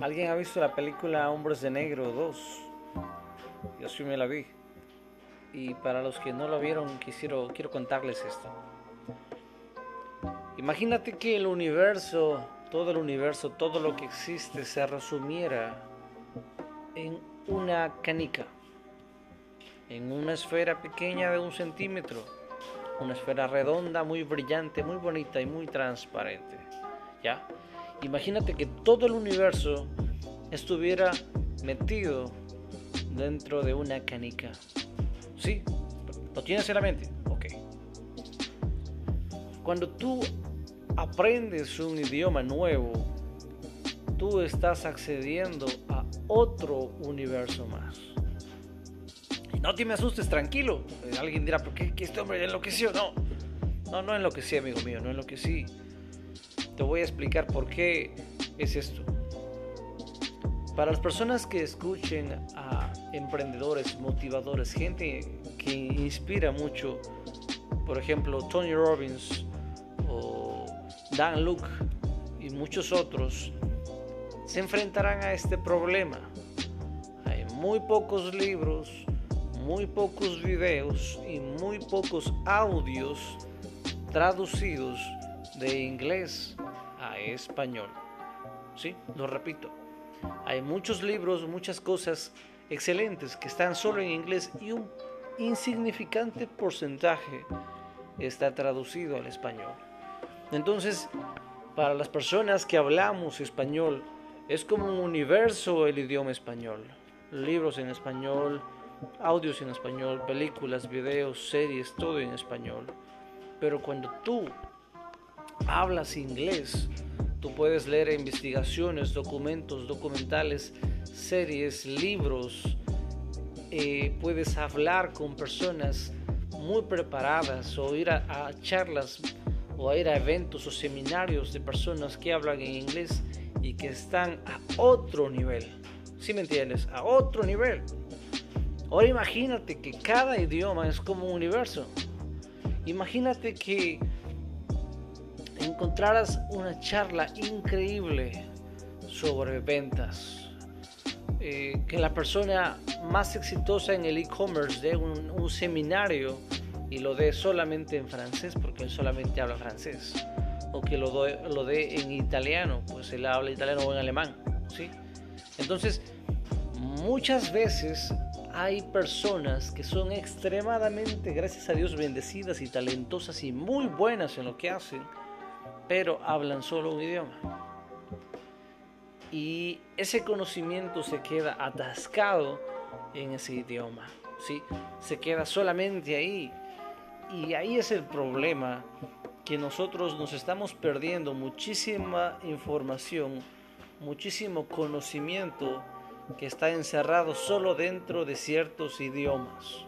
¿Alguien ha visto la película Hombres de Negro 2? Yo sí me la vi. Y para los que no la vieron, quisiera, quiero contarles esto. Imagínate que el universo, todo el universo, todo lo que existe se resumiera en una canica, en una esfera pequeña de un centímetro, una esfera redonda, muy brillante, muy bonita y muy transparente. ¿Ya? Imagínate que todo el universo estuviera metido dentro de una canica. ¿Sí? ¿Lo tienes en la mente? Ok. Cuando tú aprendes un idioma nuevo, tú estás accediendo a otro universo más. no te me asustes, tranquilo. Alguien dirá, ¿por qué, este hombre enloqueció? No, no, no enloquecí, amigo mío, no enloquecí. Te voy a explicar por qué es esto. Para las personas que escuchen a emprendedores, motivadores, gente que inspira mucho, por ejemplo Tony Robbins o Dan Luke y muchos otros, se enfrentarán a este problema. Hay muy pocos libros, muy pocos videos y muy pocos audios traducidos de inglés español. Sí, lo repito. Hay muchos libros, muchas cosas excelentes que están solo en inglés y un insignificante porcentaje está traducido al español. Entonces, para las personas que hablamos español, es como un universo el idioma español. Libros en español, audios en español, películas, videos, series, todo en español. Pero cuando tú hablas inglés, tú puedes leer investigaciones, documentos, documentales, series, libros, eh, puedes hablar con personas muy preparadas o ir a, charlas o a ir a eventos o seminarios de personas que hablan en inglés y que están a otro nivel. ¿Sí me entiendes? A otro nivel. Ahora imagínate que cada idioma es como un universo. Imagínate que encontraras una charla increíble sobre ventas. Eh, que la persona más exitosa en el e-commerce dé un, seminario y lo dé solamente en francés, porque él solamente habla francés. O que lo, lo dé en italiano, pues él habla italiano o en alemán. ¿sí? Entonces, muchas veces hay personas que son extremadamente, gracias a Dios, bendecidas y talentosas y muy buenas en lo que hacen pero hablan solo un idioma. Y ese conocimiento se queda atascado en ese idioma, ¿sí? Se queda solamente ahí. Y ahí es el problema, que nosotros nos estamos perdiendo muchísima información, muchísimo conocimiento que está encerrado solo dentro de ciertos idiomas.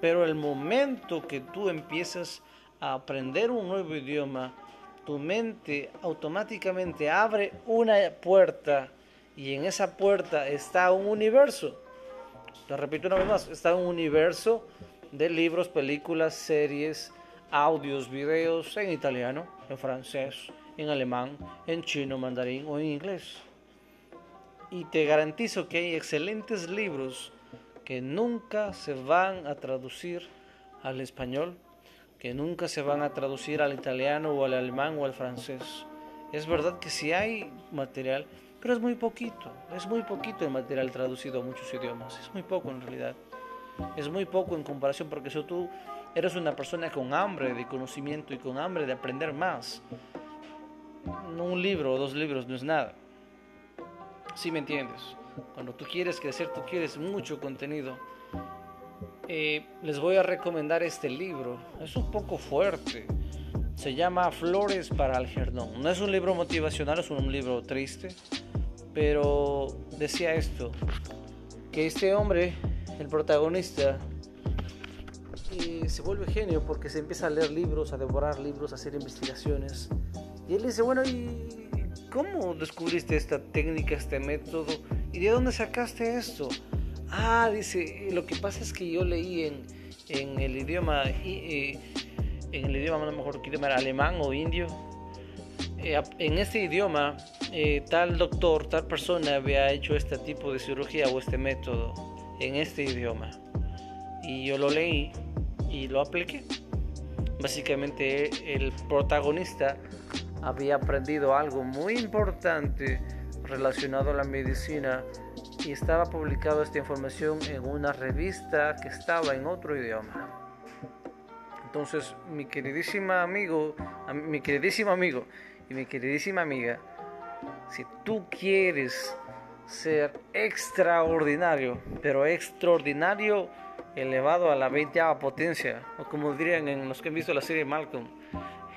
Pero el momento que tú empiezas a aprender un nuevo idioma, tu mente automáticamente abre una puerta y en esa puerta está un universo. Te repito una vez más, está un universo de libros, películas, series, audios, videos en italiano, en francés, en alemán, en chino, mandarín o en inglés. Y te garantizo que hay excelentes libros que nunca se van a traducir al español que nunca se van a traducir al italiano o al alemán o al francés. Es verdad que sí hay material, pero es muy poquito, es muy poquito el material traducido a muchos idiomas, es muy poco en realidad. Es muy poco en comparación porque si tú eres una persona con hambre de conocimiento y con hambre de aprender más, un libro o dos libros no es nada. ¿Sí me entiendes? Cuando tú quieres crecer, tú quieres mucho contenido eh, les voy a recomendar este libro. Es un poco fuerte. Se llama Flores para Algernon. No es un libro motivacional, es un libro triste. Pero decía esto, que este hombre, el protagonista, eh, se vuelve genio porque se empieza a leer libros, a devorar libros, a hacer investigaciones. Y él dice, bueno, ¿y cómo descubriste esta técnica, este método? ¿Y de dónde sacaste esto? Ah, dice, lo que pasa es que yo leí en, en el idioma, eh, en el idioma, a lo mejor que alemán o indio. Eh, en este idioma eh, tal doctor, tal persona había hecho este tipo de cirugía o este método en este idioma. Y yo lo leí y lo apliqué. Básicamente el protagonista había aprendido algo muy importante relacionado a la medicina y estaba publicado esta información en una revista que estaba en otro idioma. Entonces, mi queridísima amigo, mi queridísimo amigo y mi queridísima amiga, si tú quieres ser extraordinario, pero extraordinario elevado a la 20 potencia, o como dirían en los que han visto la serie Malcolm,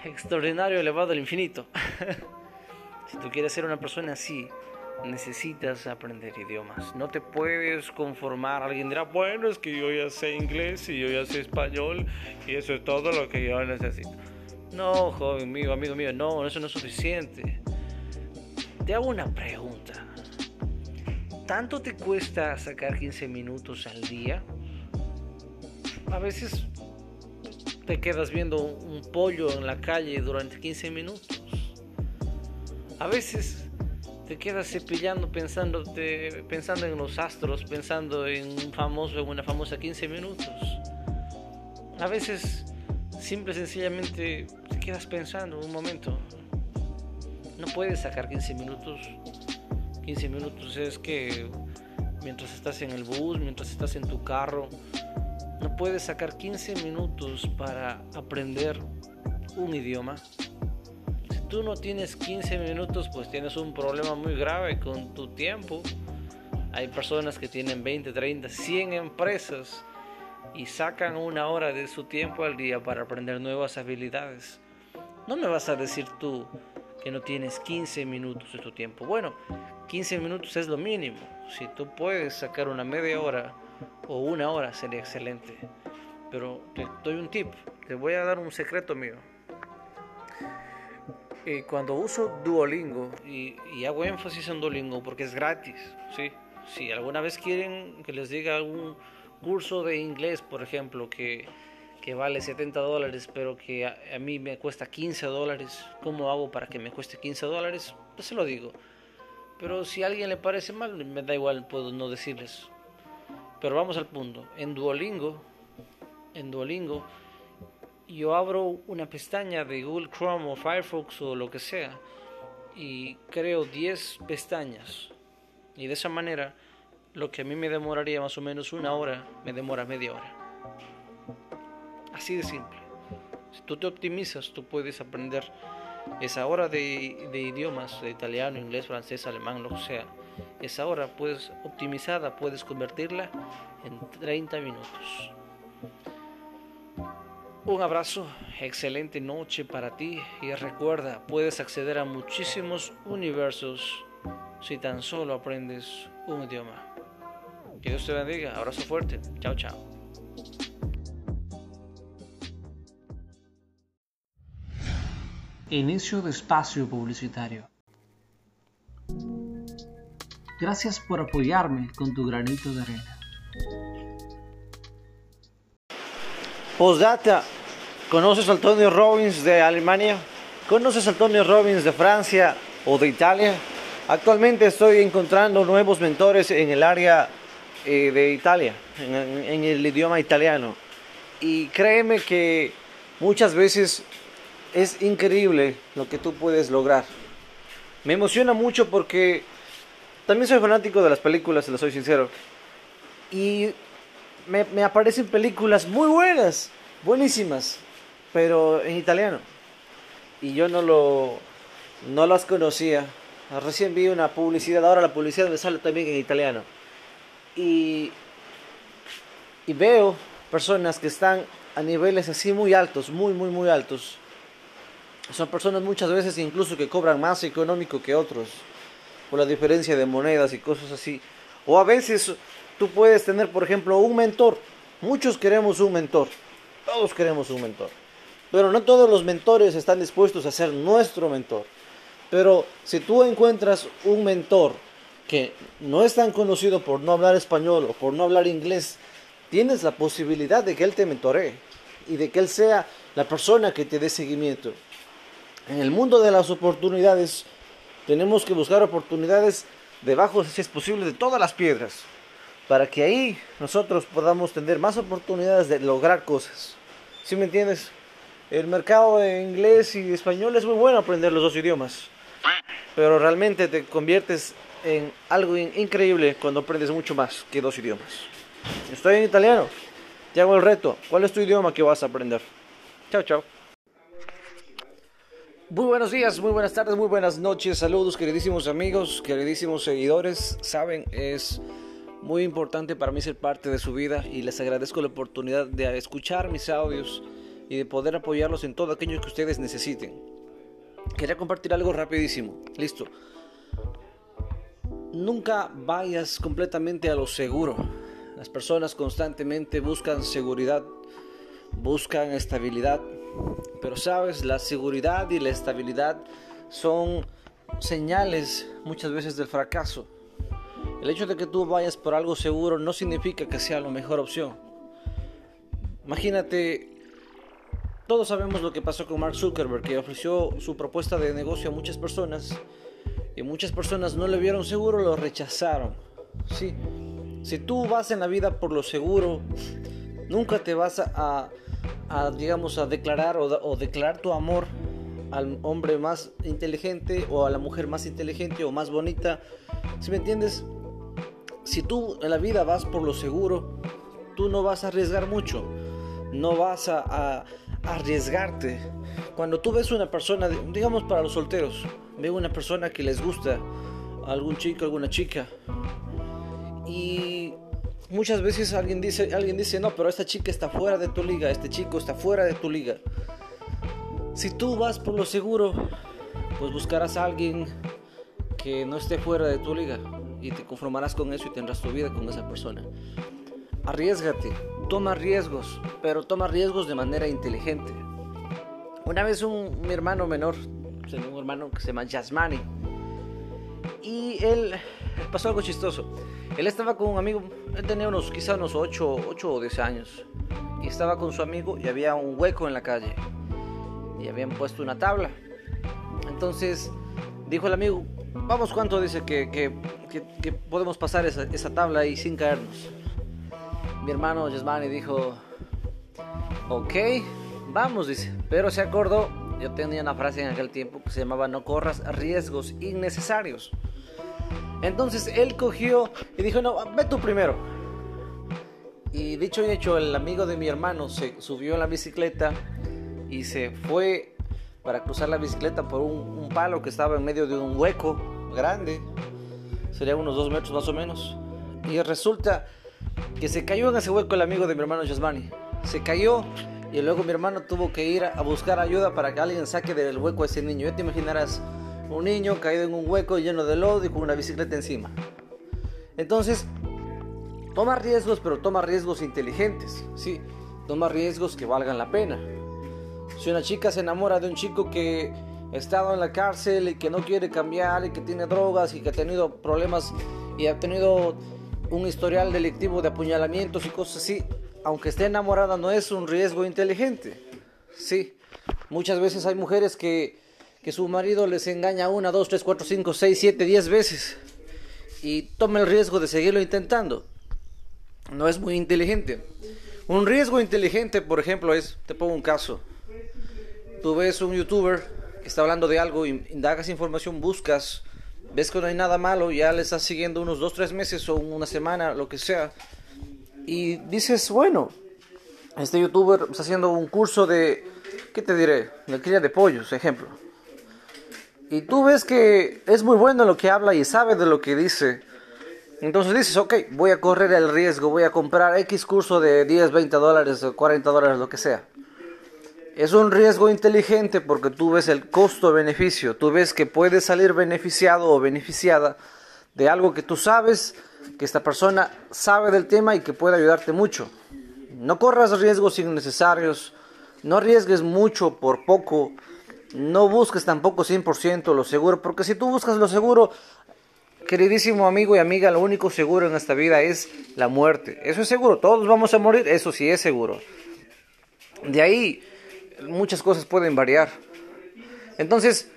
extraordinario elevado al infinito. si tú quieres ser una persona así, necesitas aprender idiomas. No te puedes conformar. Alguien dirá, bueno, es que yo ya sé inglés y yo ya sé español y eso es todo lo que yo necesito. No, joven mío, amigo mío, no, eso no es suficiente. Te hago una pregunta. ¿Tanto te cuesta sacar 15 minutos al día? A veces te quedas viendo un pollo en la calle durante 15 minutos. A veces te quedas cepillando pensando, pensando en los astros, pensando en un famoso, en una famosa 15 minutos. A veces, simple y sencillamente, te quedas pensando un momento. No puedes sacar 15 minutos. 15 minutos es que mientras estás en el bus, mientras estás en tu carro, no puedes sacar 15 minutos para aprender un idioma tú no tienes 15 minutos, pues tienes un problema muy grave con tu tiempo. Hay personas que tienen 20, 30, 100 empresas y sacan una hora de su tiempo al día para aprender nuevas habilidades. No me vas a decir tú que no tienes 15 minutos de tu tiempo. Bueno, 15 minutos es lo mínimo. Si tú puedes sacar una media hora o una hora sería excelente. Pero te doy un tip, te voy a dar un secreto mío cuando uso Duolingo, y, hago énfasis en Duolingo porque es gratis, ¿sí? Si alguna vez quieren que les diga algún curso de inglés, por ejemplo, que, que vale 70 dólares, pero que a, mí me cuesta 15 dólares, ¿cómo hago para que me cueste 15 dólares? Pues se lo digo. Pero si a alguien le parece mal, me da igual, puedo no decirles. Pero vamos al punto. En Duolingo, en Duolingo, yo abro una pestaña de Google Chrome o Firefox o lo que sea y creo 10 pestañas. Y de esa manera lo que a mí me demoraría más o menos una hora me demora media hora. Así de simple. Si tú te optimizas tú puedes aprender esa hora de, idiomas de italiano inglés francés alemán lo que sea. Esa hora puedes optimizada puedes convertirla en 30 minutos un abrazo, excelente noche para ti y recuerda, puedes acceder a muchísimos universos si tan solo aprendes un idioma. Que Dios te bendiga, abrazo fuerte, chao chao. Inicio de espacio publicitario. Gracias por apoyarme con tu granito de arena. Postdata, ¿conoces a Antonio Robbins de Alemania? ¿Conoces a Antonio Robbins de Francia o de Italia? Actualmente estoy encontrando nuevos mentores en el área eh, de Italia, en, el idioma italiano. Y créeme que muchas veces es increíble lo que tú puedes lograr. Me emociona mucho porque también soy fanático de las películas, lo soy sincero. Y me, aparecen películas muy buenas, buenísimas, pero en italiano. Y yo no lo no las conocía. Recién vi una publicidad, ahora la publicidad me sale también en italiano. Y, y veo personas que están a niveles así muy altos, muy, muy, muy altos. Son personas muchas veces incluso que cobran más económico que otros, por la diferencia de monedas y cosas así. O a veces Tú puedes tener, por ejemplo, un mentor. Muchos queremos un mentor. Todos queremos un mentor. Pero no todos los mentores están dispuestos a ser nuestro mentor. Pero si tú encuentras un mentor que no es tan conocido por no hablar español o por no hablar inglés, tienes la posibilidad de que él te mentoree y de que él sea la persona que te dé seguimiento. En el mundo de las oportunidades, Tenemos que buscar oportunidades debajo, si es posible, de todas las piedras, para que ahí nosotros podamos tener más oportunidades de lograr cosas. ¿Sí me entiendes? El mercado de inglés y español es muy bueno aprender los dos idiomas, pero realmente te conviertes en algo increíble cuando aprendes mucho más que dos idiomas. Estoy en italiano, te hago el reto. ¿Cuál es tu idioma que vas a aprender? Chao, chao. Muy buenos días, muy buenas tardes, muy buenas noches. Saludos, queridísimos amigos, queridísimos seguidores. Saben, es muy importante para mí ser parte de su vida y les agradezco la oportunidad de escuchar mis audios y de poder apoyarlos en todo aquello que ustedes necesiten. Quería compartir algo rapidísimo. Listo. Nunca vayas completamente a lo seguro. Las personas constantemente buscan seguridad, buscan estabilidad, pero sabes, la seguridad y la estabilidad son señales muchas veces del fracaso. El hecho de que tú vayas por algo seguro no significa que sea la mejor opción. Imagínate, todos sabemos lo que pasó con Mark Zuckerberg, que ofreció su propuesta de negocio a muchas personas y muchas personas no le vieron seguro, lo rechazaron. Sí, si tú vas en la vida por lo seguro, nunca te vas a, digamos, a declarar o, declarar tu amor al hombre más inteligente o a la mujer más inteligente o más bonita. Si me entiendes? Si tú en la vida vas por lo seguro, tú no vas a arriesgar mucho. No vas a, arriesgarte. Cuando tú ves una persona, digamos para los solteros, ve una persona que les gusta, algún chico, alguna chica, y muchas veces alguien dice, alguien dice, no, pero esta chica está fuera de tu liga, este chico está fuera de tu liga. Si tú vas por lo seguro, pues buscarás a alguien que no esté fuera de tu liga y te conformarás con eso y tendrás tu vida con esa persona. Arriesgate, toma riesgos, pero toma riesgos de manera inteligente. Una vez un, mi hermano menor, un hermano que se llama Yasmani, y él pasó algo chistoso. Él estaba con un amigo, él tenía unos, quizá unos 8, 8 o 10 años. Y estaba con su amigo y había un hueco en la calle. Y habían puesto una tabla. Entonces dijo el amigo, vamos, ¿cuánto dice que, que, podemos pasar esa, esa, tabla ahí sin caernos? Mi hermano Yasmani dijo, ok, vamos, dice. Pero se acordó, yo tenía una frase en aquel tiempo que se llamaba no corras riesgos innecesarios. Entonces él cogió y dijo, no, ve tú primero. Y dicho y hecho, el amigo de mi hermano se subió a la bicicleta y se fue para cruzar la bicicleta por un, palo que estaba en medio de un hueco grande, sería unos dos metros más o menos. Y resulta que se cayó en ese hueco el amigo de mi hermano Yasmani. Se cayó y luego mi hermano tuvo que ir a buscar ayuda para que alguien saque del hueco a ese niño. Ya te imaginarás un niño caído en un hueco lleno de lodo y con una bicicleta encima. Entonces, toma riesgos, pero toma riesgos inteligentes, ¿sí? Toma riesgos que valgan la pena. Si una chica se enamora de un chico que ha estado en la cárcel y que no quiere cambiar y que tiene drogas y que ha tenido problemas y ha tenido un historial delictivo de apuñalamientos y cosas así, aunque esté enamorada no es un riesgo inteligente. Sí, muchas veces hay mujeres que que su marido les engaña una, dos, tres, cuatro, cinco, seis, siete, diez veces y toma el riesgo de seguirlo intentando. No es muy inteligente. Un riesgo inteligente, por ejemplo, es, te pongo un caso, tú ves un youtuber que está hablando de algo, indagas información, buscas, ves que no hay nada malo, ya le estás siguiendo unos dos, tres meses o una semana, lo que sea, y dices, bueno, este youtuber está haciendo un curso de, ¿qué te diré? De cría de pollos, ejemplo y tú ves que es muy bueno lo que habla y sabe de lo que dice, entonces dices, ok, voy a correr el riesgo, voy a comprar X curso de 10, 20 dólares, 40 dólares, lo que sea. Es un riesgo inteligente porque tú ves el costo-beneficio, tú ves que puedes salir beneficiado o beneficiada de algo que tú sabes, que esta persona sabe del tema y que puede ayudarte mucho. No corras riesgos innecesarios, no arriesgues mucho por poco, no busques tampoco 100% lo seguro, porque si tú buscas lo seguro, queridísimo amigo y amiga, lo único seguro en esta vida es la muerte. Eso es seguro, todos vamos a morir, eso sí es seguro. De ahí muchas cosas pueden variar. Entonces,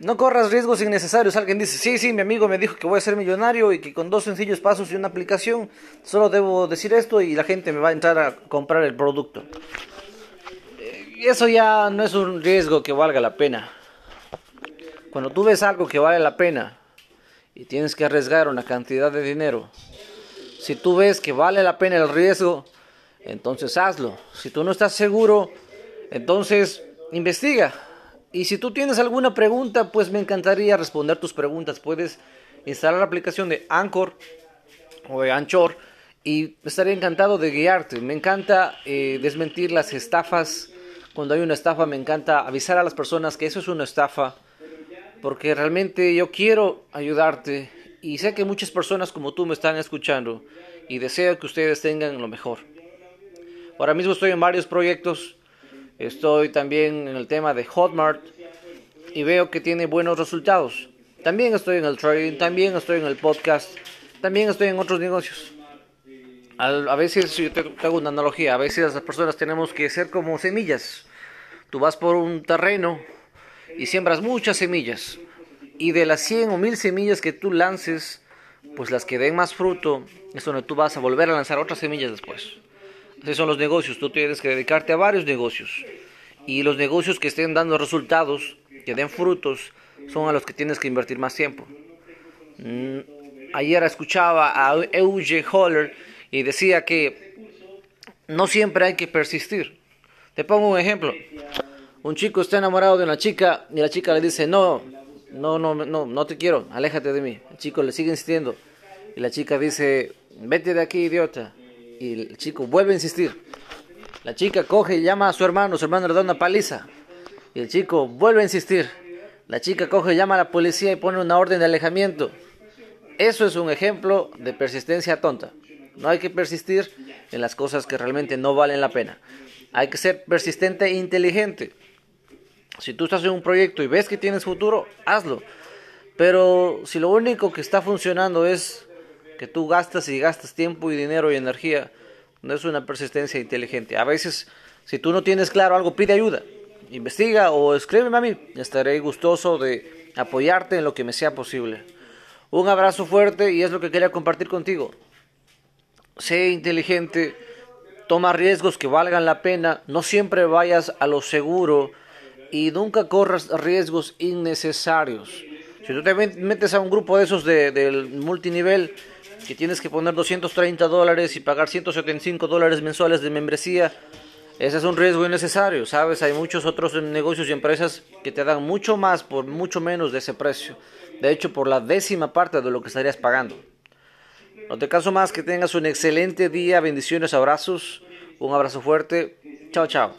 No corras riesgos innecesarios. Alguien dice, sí, sí, mi amigo me dijo que voy a ser millonario y que con dos sencillos pasos y una aplicación solo debo decir esto y la gente me va a entrar a comprar el producto. Y eso ya no es un riesgo que valga la pena. Cuando tú ves algo que vale la pena y tienes que arriesgar una cantidad de dinero, si tú ves que vale la pena el riesgo, entonces hazlo. Si tú no estás seguro, entonces investiga. Y si tú tienes alguna pregunta, pues me encantaría responder tus preguntas. Puedes instalar la aplicación de Anchor o Anchor y estaré encantado de guiarte. Me encanta eh, desmentir las estafas. Cuando hay una estafa, me encanta avisar a las personas que eso es una estafa. Porque realmente yo quiero ayudarte y sé que muchas personas como tú me están escuchando y deseo que ustedes tengan lo mejor. Ahora mismo estoy en varios proyectos Estoy también en el tema de Hotmart y veo que tiene buenos resultados. También estoy en el trading, también estoy en el podcast, también estoy en otros negocios. A, veces, yo te, hago una analogía, a veces las personas tenemos que ser como semillas. Tú vas por un terreno y siembras muchas semillas. Y de las 100 o 1000 semillas que tú lances, pues las que den más fruto es donde tú vas a volver a lanzar otras semillas después. Esos son los negocios. Tú tienes que dedicarte a varios negocios. Y los negocios que estén dando resultados, que den frutos, son a los que tienes que invertir más tiempo. Mm, ayer escuchaba a Euge Holler y decía que no siempre hay que persistir. Te pongo un ejemplo. Un chico está enamorado de una chica y la chica le dice, no, no, no, no, no te quiero, aléjate de mí. El chico le sigue insistiendo y la chica dice, vete de aquí, idiota. Y el chico vuelve a insistir. La chica coge y llama a su hermano, su hermano le da una paliza. Y el chico vuelve a insistir. La chica coge y llama a la policía y pone una orden de alejamiento. Eso es un ejemplo de persistencia tonta. No hay que persistir en las cosas que realmente no valen la pena. Hay que ser persistente e inteligente. Si tú estás en un proyecto y ves que tienes futuro, hazlo. Pero si lo único que está funcionando es tú gastas y gastas tiempo y dinero y energía, no es una persistencia inteligente. A veces, si tú no tienes claro algo, pide ayuda, investiga o escríbeme a mí. Estaré gustoso de apoyarte en lo que me sea posible. Un abrazo fuerte y es lo que quería compartir contigo. Sé inteligente, toma riesgos que valgan la pena, no siempre vayas a lo seguro y nunca corras riesgos innecesarios. Si tú te metes a un grupo de esos de, del multinivel, que tienes que poner 230 dólares y pagar 175 dólares mensuales de membresía, ese es un riesgo innecesario, ¿sabes? Hay muchos otros negocios y empresas que te dan mucho más por mucho menos de ese precio. De hecho, por la décima parte de lo que estarías pagando. No te caso más, que tengas un excelente día, bendiciones, abrazos, un abrazo fuerte. Chao, chao.